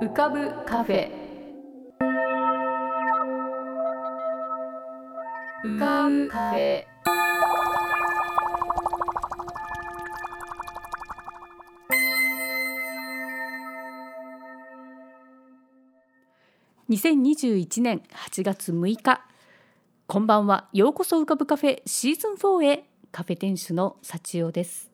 浮かぶカフェ。浮かぶカフェ。2021年8月6日こんばんは。ようこそ浮かぶカフェシーズン4へ。カフェ店主の幸代です。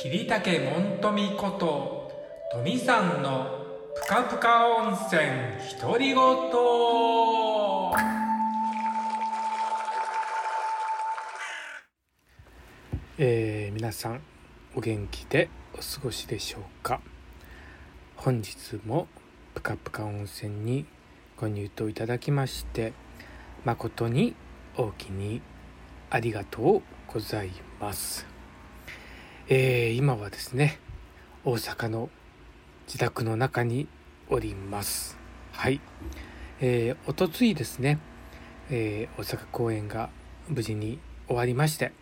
桐竹門富こと富さんのぷかぷか温泉独り言。えー、皆さんお元気でお過ごしでしょうか？本日もぷかぷか温泉にご入湯いただきまして誠に大きにありがとうございます。えー、今はですね大阪の自宅の中におります。はい。えー、おとついですね、えー、大阪公演が無事に終わりまして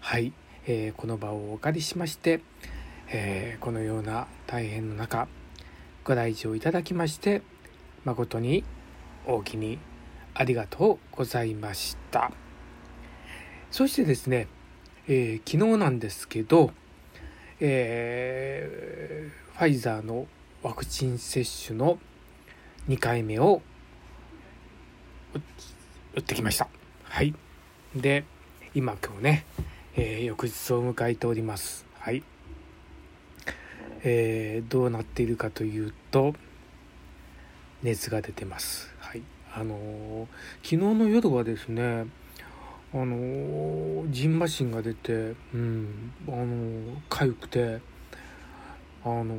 はい、えー、この場をお借りしまして、えー、このような大変の中ご来場いただきまして誠に大きにありがとうございました。そしてですねえー、昨日なんですけど、えー、ファイザーのワクチン接種の2回目を打ってきました。はい。で、今今日ね、えー、翌日を迎えております。はい。えー、どうなっているかというと、熱が出てます。はい。あのー、昨日の夜はですね、あのジンマシンが出てうんあの痒くてあの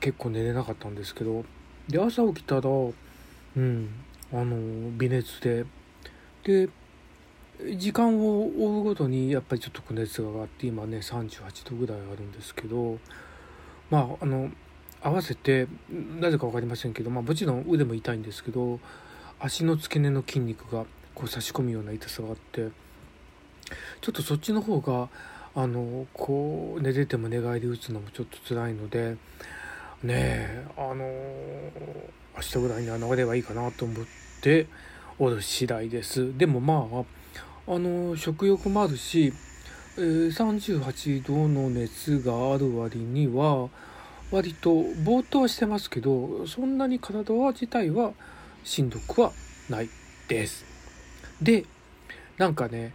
結構寝れなかったんですけどで朝起きたらうんあの微熱でで時間を追うごとにやっぱりちょっと熱が上がって今ね38度ぐらいあるんですけどまああの合わせてなぜか分かりませんけど、まあ、もちろん腕も痛いんですけど足の付け根の筋肉がこう差し込むような痛さがあってちょっとそっちの方があのこう寝てても寝返り打つのもちょっと辛いのでねえあの明日ぐらいには流ればいいかなと思っておる次第ですでもまああの食欲もあるし、えー、38度の熱がある割には割とぼーっとはしてますけどそんなに体は自体はしんどくはないです。でなんかね、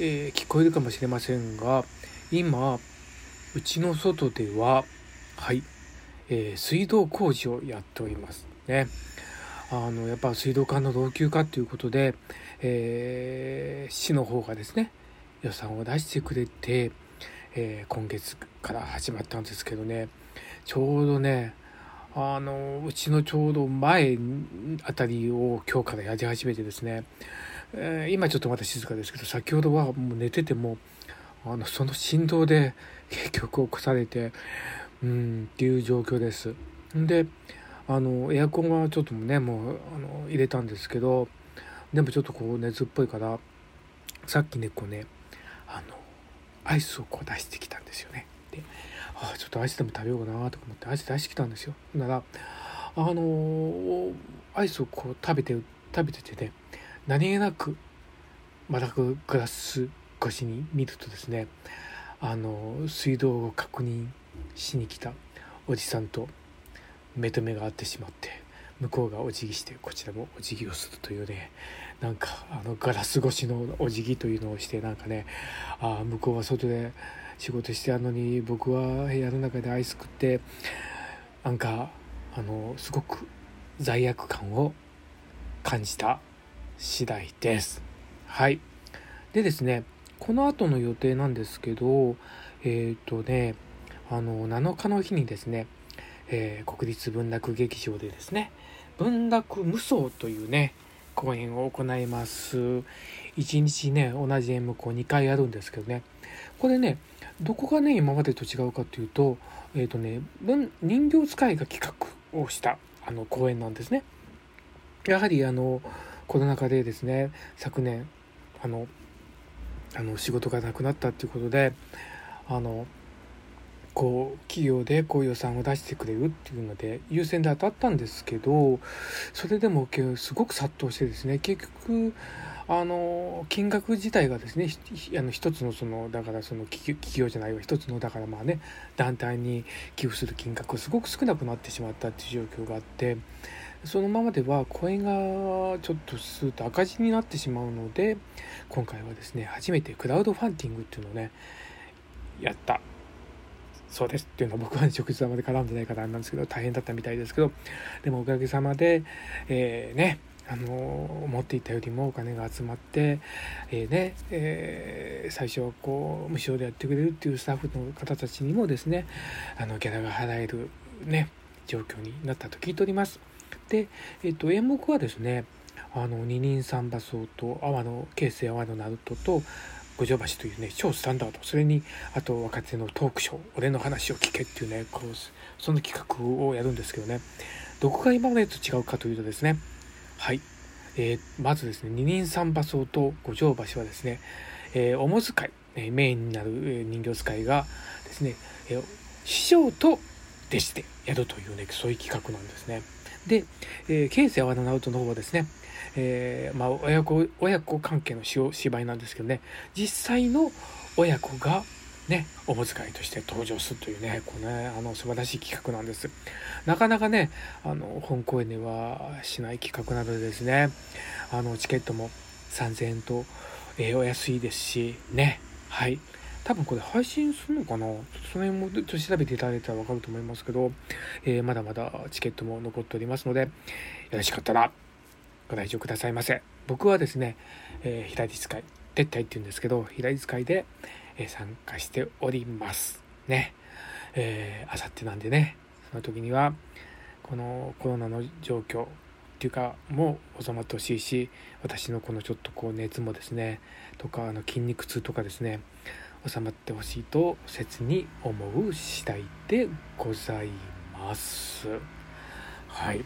えー、聞こえるかもしれませんが今うちの外でははい、えー、水道工事をやっておりますね。あのやっぱ水道管の老朽化ということで、えー、市の方がですね予算を出してくれて、えー、今月から始まったんですけどねちょうどねあのうちのちょうど前あたりを今日からやり始めてですねえー、今ちょっとまだ静かですけど先ほどはもう寝ててもあのその振動で結局起こされてうんっていう状況です。であのエアコンはちょっとねもうあの入れたんですけどでもちょっとこう熱っぽいからさっきねこうねあのアイスをこう出してきたんですよね。であちょっとアイスでも食べようかなとか思ってアイス出してきたんですよ。ならあのアイスをこう食べて食べててね何気なくまたグラス越しに見るとですねあの水道を確認しに来たおじさんと目と目が合ってしまって向こうがお辞儀してこちらもお辞儀をするというねなんかあのガラス越しのお辞儀というのをしてなんかねあ向こうは外で仕事してあるのに僕は部屋の中でアイス食ってなんかあのすごく罪悪感を感じた。次第です。はい。でですね、この後の予定なんですけど、えっ、ー、とねあの7日の日にですね、えー、国立文楽劇場でですね文楽無双というね公演を行います1日ね同じ演目を2回やるんですけどねこれねどこがね今までと違うかというとえっ、ー、とね人形使いが企画をしたあの公演なんですねやはりあのコロナ禍でですね昨年あのあの仕事がなくなったっていうことであのこう企業でこう予算を出してくれるっていうので優先で当たったんですけどそれでもすごく殺到してですね結局あの金額自体がですねあの一つのそのだからその企業じゃないわ一つのだからまあね団体に寄付する金額がすごく少なくなってしまったっていう状況があってそのままでは公演がちょっとすると赤字になってしまうので今回はですね初めてクラウドファンディングっていうのをねやったそうですっていうのは僕は、直接まで絡んでないからなんですけど大変だったみたいですけどでもおかげさまで、えー、ねあの思っていたよりもお金が集まって、えー、ねえー、最初はこう無償でやってくれるっていうスタッフの方たちにもですねあのギャラが払えるね状況になったと聞いております。で、えっ、と、演目はですねあの二人三馬荘と阿波の京成阿波の鳴門と五条橋というね超スタンダードそれにあと若手のトークショー俺の話を聞けっていうねこうその企画をやるんですけどねどこが今までと違うかというとですねはい。えー、まずですね、二人三馬荘と五条橋はですね、えー、おも使い、えメインになる、人形使いがですね、え師匠と弟子でやるというね、そういう企画なんですね。で、えー、京成淡野直人の方はですね、えー、まあ、親子、親子関係の芝居なんですけどね、実際の親子がね、おむ使いとして登場するというね、こうね、あの、素晴らしい企画なんです。なかなかね、あの、本公演ではしない企画なのでですね、あの、チケットも3000円と、えー、お安いですし、ね、はい。多分これ配信するのかな？その辺もちょっと調べていただいたらわかると思いますけど、えー、まだまだチケットも残っておりますので、よろしかったらご来場くださいませ。僕はですね、えー、左使い、撤退って言うんですけど、左使いで、え参加しております。ね。えー、あさってなんでね、その時には、このコロナの状況っていうか、もう収まってほしいし、私のこのちょっとこう熱もですね、とか、あの筋肉痛とかですね、収まってほしいと切に思う次第でございます。はい。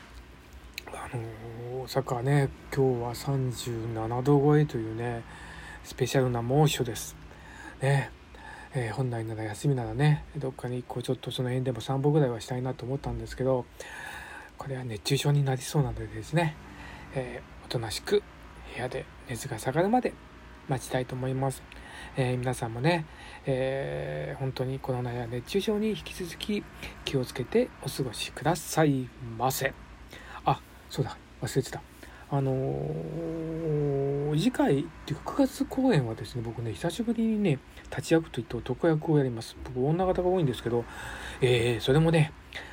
あのー、大阪はね、今日は37度超えというね、スペシャルな猛暑です。ねえー、本来なら休みならねどっかにこうちょっとその辺でも散歩ぐらいはしたいなと思ったんですけどこれは熱中症になりそうなのでですね、えー、おとなしく部屋で熱が下がるまで待ちたいと思います、えー、皆さんもね、え本当にコロナや熱中症に引き続き気をつけてお過ごしくださいませあそうだ忘れてたあのー、次回っていうか9月公演はですね、僕ね、久しぶりにね、立ち役といって男役をやります。僕、女方が多いんですけど、えー、それもね、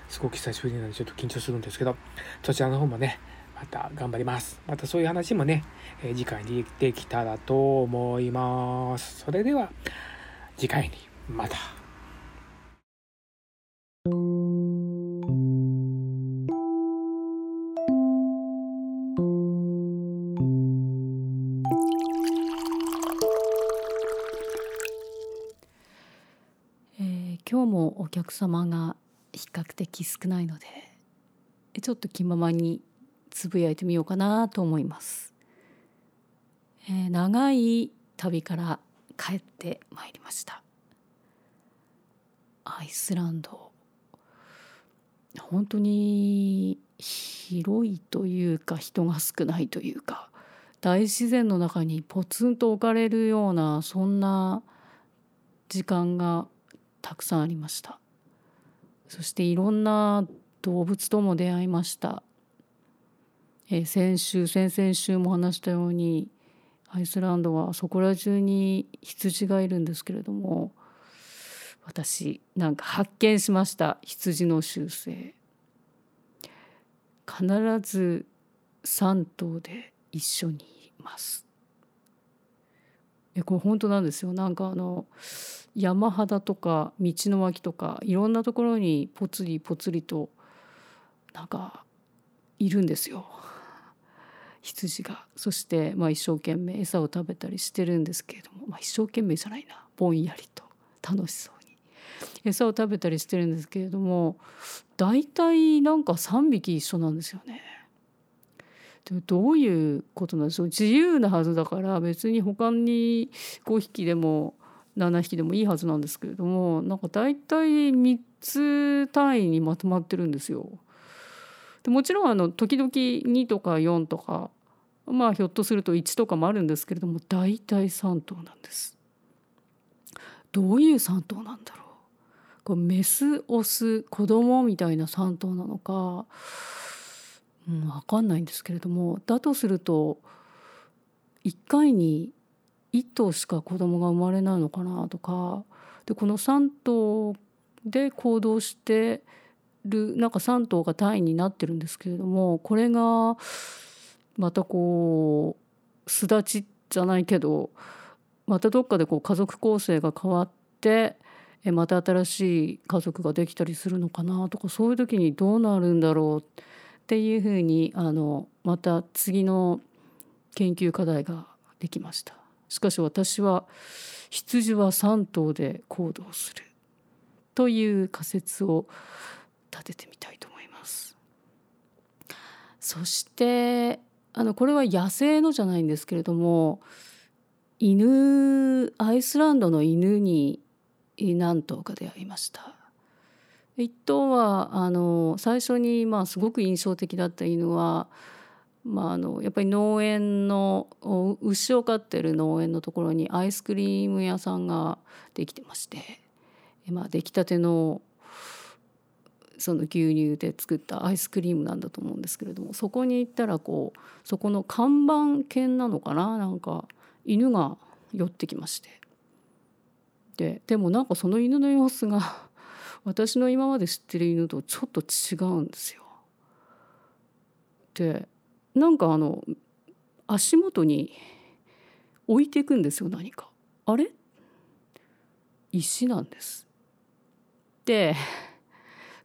すごく久しぶりなんでちょっと緊張するんですけど、そちらの方もね、また頑張ります。またそういう話もね、え、次回にできたらと思います。それでは、次回にまた。今日もお客様が比較的少ないのでちょっと気ままにつぶやいてみようかなと思います、えー、長い旅から帰ってまいりました。アイスランド。本当に広いというか人が少ないというか大自然の中にポツンと置かれるようなそんな時間がたくさんありました。そしていろんな動物とも出会いました、えー、先週先々週も話したようにアイスランドはそこら中に羊がいるんですけれども私なんか発見しました。羊の習性。必ず3頭で一緒にいます。えこれ本当なんですよ。なんかあの山肌とか道の脇とかいろんなところにぽつりぽつりとなんかいるんですよ。羊がそして、まあ、一生懸命餌を食べたりしてるんですけれども、まあ、一生懸命じゃないなぼんやりと楽しそうに餌を食べたりしてるんですけれども大体なんか3匹一緒なんですよね。でどういうことなんでしょう自由なはずだから別に他に5匹でも7匹でもいいはずなんですけれどもなんか大体3つ単位にまとまってるんですよ。でもちろんあの時々2とか4とかまあひょっとすると1とかもあるんですけれども大体3頭なんです。どういう3頭なんだろうこれメスオス子供みたいな3頭なのか、うん、分かんないんですけれどもだとすると1回に1頭しか子供が生まれないのかなとかでこの3頭で行動してるなんか3頭が単位になってるんですけれどもこれがまたこう巣立ちじゃないけどまたどっかでこう家族構成が変わってまた新しい家族ができたりするのかなとかそういう時にどうなるんだろうっていうふうにあのまた次の研究課題ができました。しかし私は羊は3頭で行動するという仮説を立ててみたいと思います。そしてあのこれは野生のじゃないんですけれども犬アイスランドの犬に何頭か出会いました。一頭はあの最初にまあすごく印象的だった犬は、まあ、あのやっぱり農園の牛を飼ってる農園のところにアイスクリーム屋さんができてまして、まあ、出来たてのその牛乳で作ったアイスクリームなんだと思うんですけれどもそこに行ったらこうそこの看板犬なのかな？なんか犬が寄ってきましてででもなんかその犬の様子が 私の今まで知ってる犬とちょっと違うんですよ。でなんかあの足元に置いていくんですよ何か。あれ？石なんです。で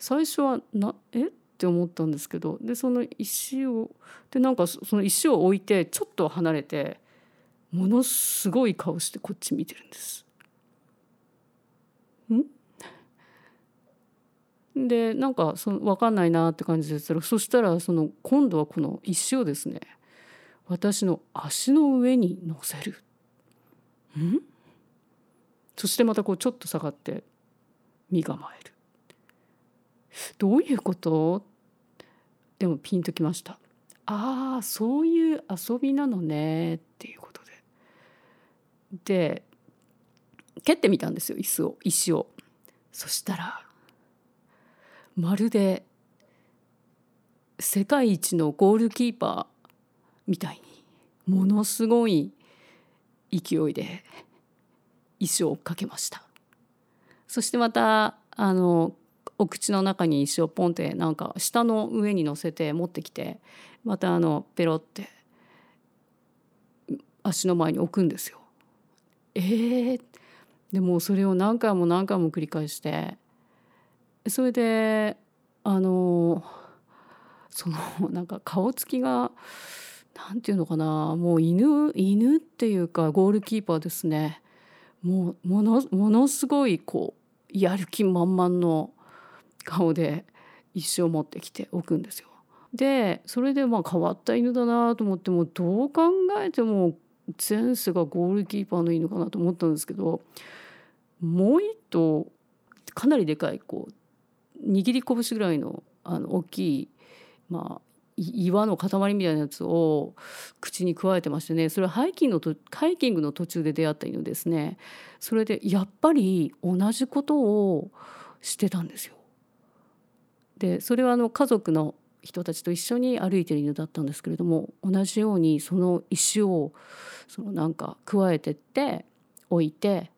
最初はなえ？って思ったんですけどでその石をでなんかその石を置いてちょっと離れてものすごい顔してこっち見てるんです。ん？でなんかその分かんないなって感じでしたらそしたらその今度はこの石をですね私の足の上に乗せる。ん？そしてまたこうちょっと下がって身構える。どういうこと？でもピンときました。ああそういう遊びなのねっていうことで。で蹴ってみたんですよ椅子を石を。そしたらまるで世界一のゴールキーパーみたいにものすごい勢いで石を追っかけましたそしてまたあのお口の中に石をポンってなんか下の上に乗せて持ってきてまたあのペロって足の前に置くんですよ。えー、でもそれを何回も何回も繰り返してそれであのそのなんか顔つきが何て言うのかなもう犬犬っていうかゴールキーパーですねもうものものすごいこうやる気満々の顔で一生持ってきておくんですよ。でそれでまあ変わった犬だなと思ってもどう考えても前世がゴールキーパーの犬かなと思ったんですけどもう一頭かなりでかいこう握り拳ぐらいのあの大きい、まあ、岩の塊みたいなやつを口にくわえてましてねそれはハイキングのハイキングの途中で出会った犬ですねそれでやっぱり同じことをしてたんですよ。でそれはあの家族の人たちと一緒に歩いてる犬だったんですけれども同じようにその石をそのなんか加えてって置いて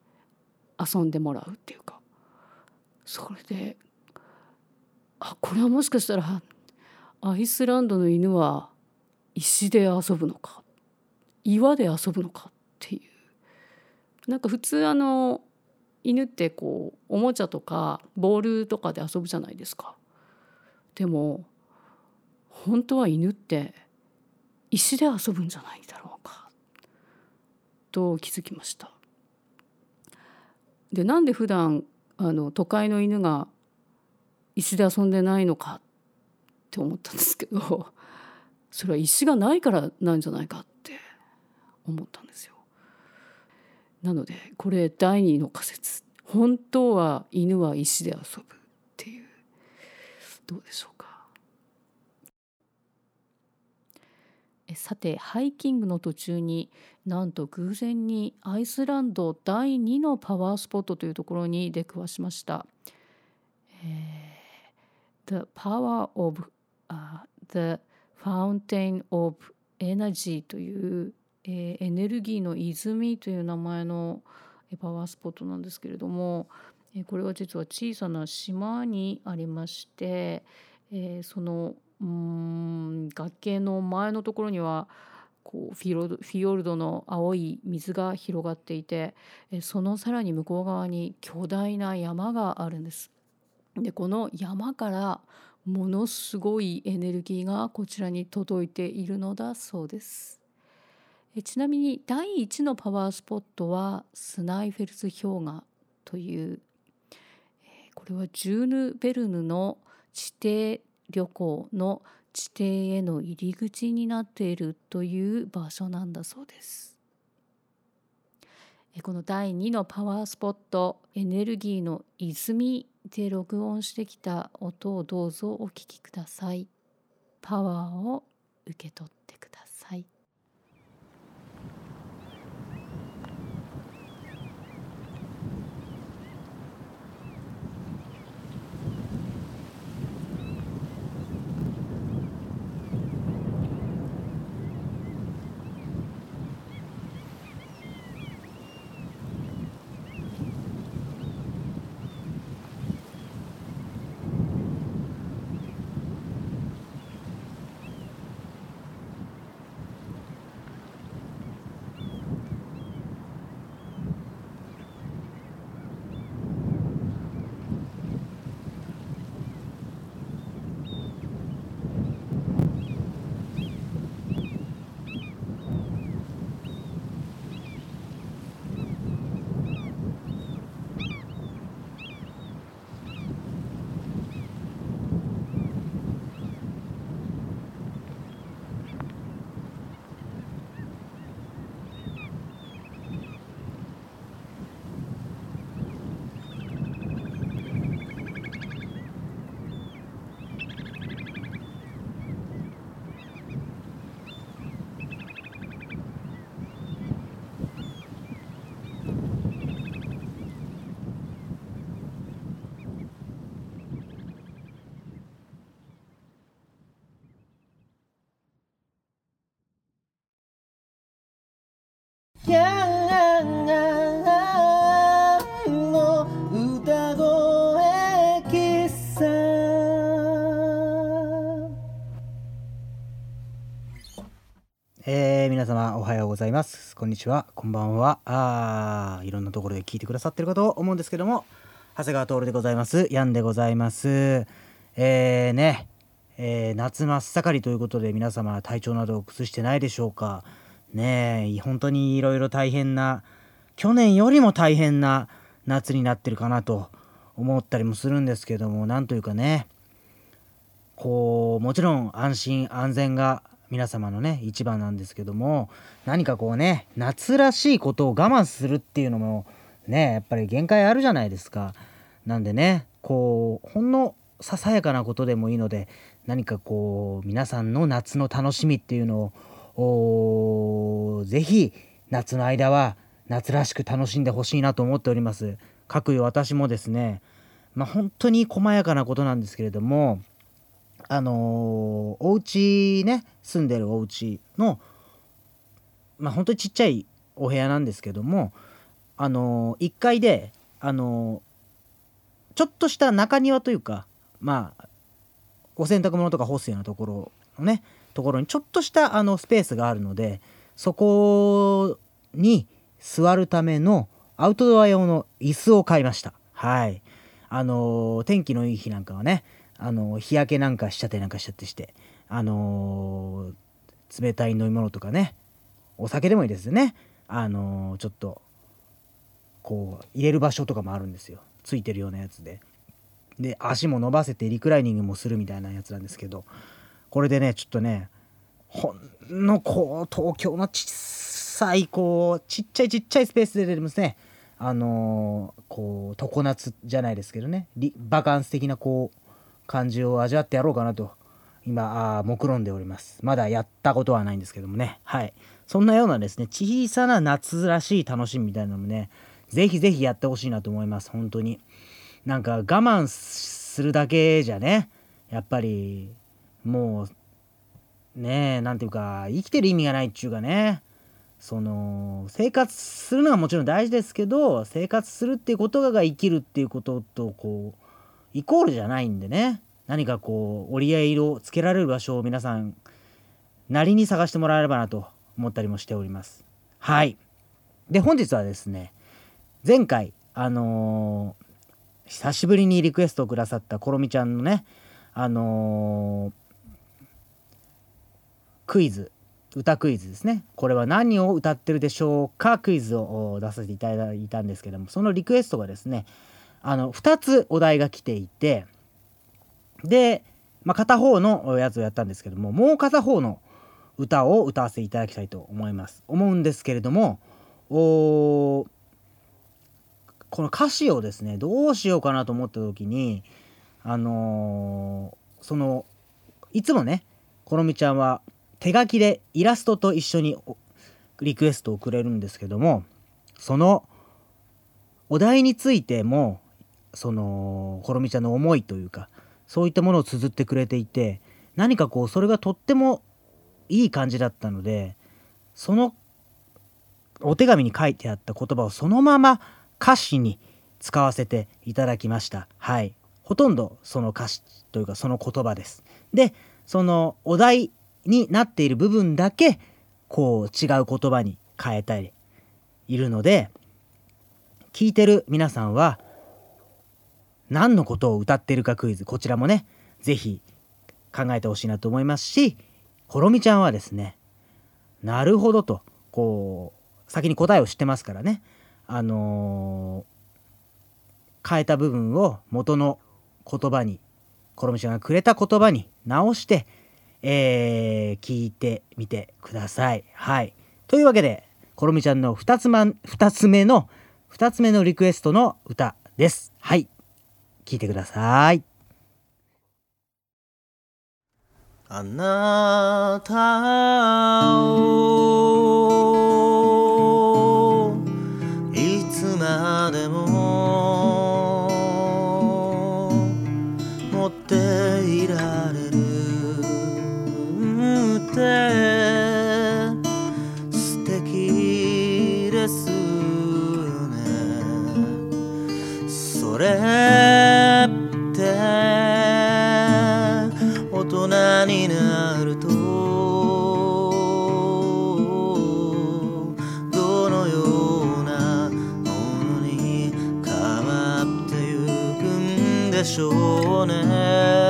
遊んでもらうっていうかそれであこれはもしかしたらアイスランドの犬は石で遊ぶのか岩で遊ぶのかっていうなんか普通あの犬ってこうおもちゃとかボールとかで遊ぶじゃないですか。でも本当は犬って石で遊ぶんじゃないだろうかと気づきました。でなんで普段あの都会の犬が石で遊んでないのかって思ったんですけど それは石がないからなんじゃないかって思ったんですよ。なのでこれ第二の仮説本当は犬は石で遊ぶっていうどうでしょうか？えさてハイキングの途中になんと偶然にアイスランド第2のパワースポットというところに出くわしました。えー、The Power of、uh, the Fountain of Energy というえー、エネルギーの泉という名前のパワースポットなんですけれども、これは実は小さな島にありまして、えー、そのうん崖の前のところにはこうフィロフィヨルドの青い水が広がっていてそのさらに向こう側に巨大な山があるんです。でこの山からものすごいエネルギーがこちらに届いているのだそうです。ちなみに第1のパワースポットはスナイフェルズ氷河というこれはジューヌ・ベルヌの地底旅行の地底への入り口になっているという場所なんだそうです。この第2のパワースポットエネルギーの泉で録音してきた音をどうぞお聞きください。パワーを受け取ってください。えー、皆様おはようございますこんにちはこんばんはあいろんなところで聞いてくださってるかと思うんですけども長谷川徹でございますヤンでございますえーね、えー、夏真っ盛りということで皆様体調などを崩してないでしょうかねえ本当にいろいろ大変な去年よりも大変な夏になってるかなと思ったりもするんですけどもなんというかねこうもちろん安心安全が皆様のね一番なんですけども何かこうね夏らしいことを我慢するっていうのもねやっぱり限界あるじゃないですか。なんでねこうほんのささやかなことでもいいので何かこう皆さんの夏の楽しみっていうのをぜひ夏の間は夏らしく楽しんでほしいなと思っております。かくいう私もですね、まあ、本当に細やかなことなんですけれどもあのー、お家ね住んでるお家のまあ本当にちっちゃいお部屋なんですけどもあのー、1階であのー、ちょっとした中庭というかまあお洗濯物とか干すようなところのねところにちょっとしたあのスペースがあるのでそこに座るためのアウトドア用の椅子を買いました。はい。あのー天気のいい日なんかはねあのー日焼けなんかしちゃったりなんかしちゃってしてあのー冷たい飲み物とかねお酒でもいいですよね。あのちょっとこう入れる場所とかもあるんですよ。ついてるようなやつで。で足も伸ばせてリクライニングもするみたいなやつなんですけどこれでねちょっとねほんのこう東京の小さいこうちっちゃいちっちゃいスペースでですねあのーこう常夏じゃないですけどねバカンス的なこう感じを味わってやろうかなと今あ目論んでおります。まだやったことはないんですけどもね。はい。そんなようなですね小さな夏らしい楽しみみたいなのもねぜひぜひやってほしいなと思います。本当に。なんか我慢するだけじゃねやっぱりもうねえなんていうか生きてる意味がないっちゅうかね。その生活するのはもちろん大事ですけど生活するっていうことが生きるっていうこととこうイコールじゃないんでね。何かこう折り合いをつけられる場所を皆さんなりに探してもらえればなと思ったりもしております。はい。で本日はですね前回あのー久しぶりにリクエストをくださったコロミちゃんのねあのークイズ歌クイズですね。これは何を歌ってるでしょうか？クイズを出させていただいたんですけどもそのリクエストがですねあの2つお題が来ていてで、まあ、片方のやつをやったんですけどももう片方の歌を歌わせていただきたいと思います。思うんですけれどもおこの歌詞をですねどうしようかなと思った時にあのーそのいつもねこのみちゃんは手書きでイラストと一緒にリクエストをくれるんですけどもそのお題についてもそのころみちゃんの思いというかそういったものを綴ってくれていて何かこうそれがとってもいい感じだったのでそのお手紙に書いてあった言葉をそのまま歌詞に使わせていただきました。はい。ほとんどその歌詞というかその言葉です。でそのお題になっている部分だけこう違う言葉に変えたりいるので聞いてる皆さんは何のことを歌ってるかクイズこちらもね是非考えてほしいなと思いますしコロミちゃんはですねなるほどとこう先に答えを知ってますからねあのー変えた部分を元の言葉にコロミちゃんがくれた言葉に直して、えー聞いてみてください。はい。というわけでコロミちゃんの2つ,、ま、2つ目の2つ目のリクエストの歌です。はい。聞いてください。あなたをって大人になるとどのようなものに変わってゆくんでしょうね。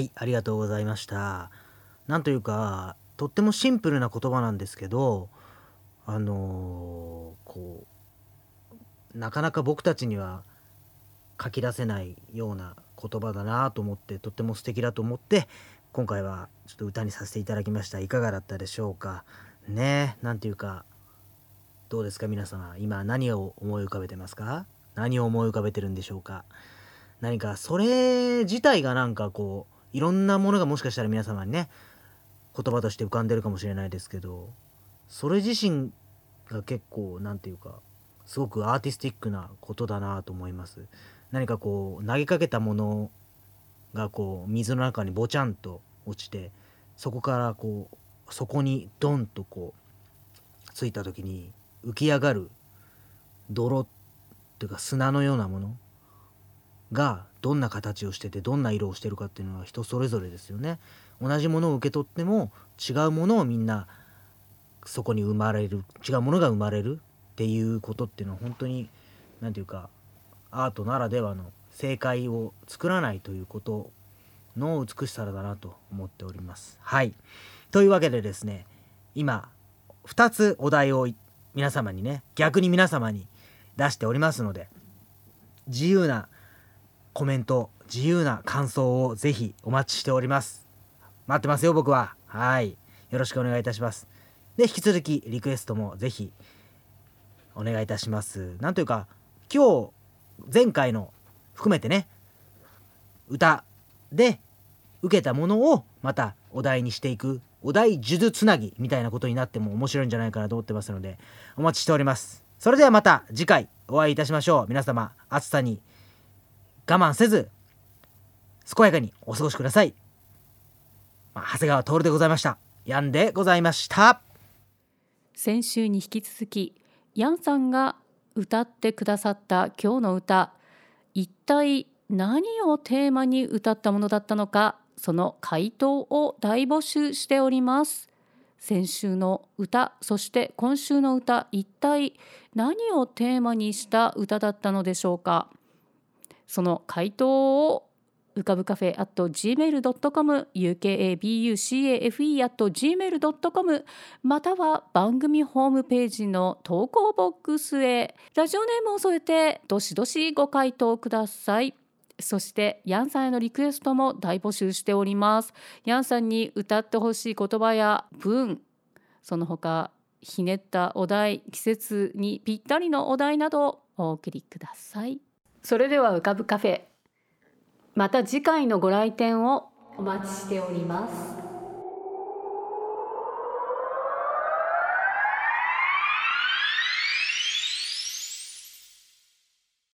はい、ありがとうございました。なんというか、とってもシンプルな言葉なんですけど、あのーこう、なかなか僕たちには書き出せないような言葉だなと思ってとっても素敵だと思って今回はちょっと歌にさせていただきました。いかがだったでしょうか。ねなんていうかどうですか皆様。今何を思い浮かべてますか？何を思い浮かべてるんでしょうか？何かそれ自体がなんかこういろんなものがもしかしたら皆様にね言葉として浮かんでるかもしれないですけどそれ自身が結構何て言うかすごくアーティスティックなことだなと思います。何かこう投げかけたものがこう水の中にボチャンと落ちてそこからこうそこにドンとこうついた時に浮き上がる泥っていうか砂のようなものがどんな形をしててどんな色をしてるかっていうのは人それぞれですよね。同じものを受け取っても違うものをみんなそこに生まれる違うものが生まれるっていうことっていうのは本当に何て言うかアートならではの正解を作らないということの美しさだなと思っております。はいというわけでですね今2つお題を皆様にね逆に皆様に出しておりますので自由なコメント自由な感想をぜひお待ちしております。待ってますよ僕は。はい。よろしくお願いいたします。で引き続きリクエストもぜひお願いいたします。なんというか今日前回の含めてね歌で受けたものをまたお題にしていくお題数珠つなぎみたいなことになっても面白いんじゃないかなと思ってますのでお待ちしております。それではまた次回お会いいたしましょう。皆様暑さに我慢せず健やかにお過ごしください、まあ、長谷川徹でございました。ヤンでございました。先週に引き続きヤンさんが歌ってくださった今日の歌。一体何をテーマに歌ったものだったのかその回答を大募集しております。先週の歌そして今週の歌。一体何をテーマにした歌だったのでしょうか。その回答を浮かぶカフェ at gmail.com ukabucafe at gmail.com または番組ホームページの投稿ボックスへ。ラジオネームを添えてどしどしご回答ください。そしてヤンさんへのリクエストも大募集しております。ヤンさんに歌ってほしい言葉や文その他ひねったお題季節にぴったりのお題などお送りください。それでは浮かぶカフェ。また次回のご来店をお待ちしております。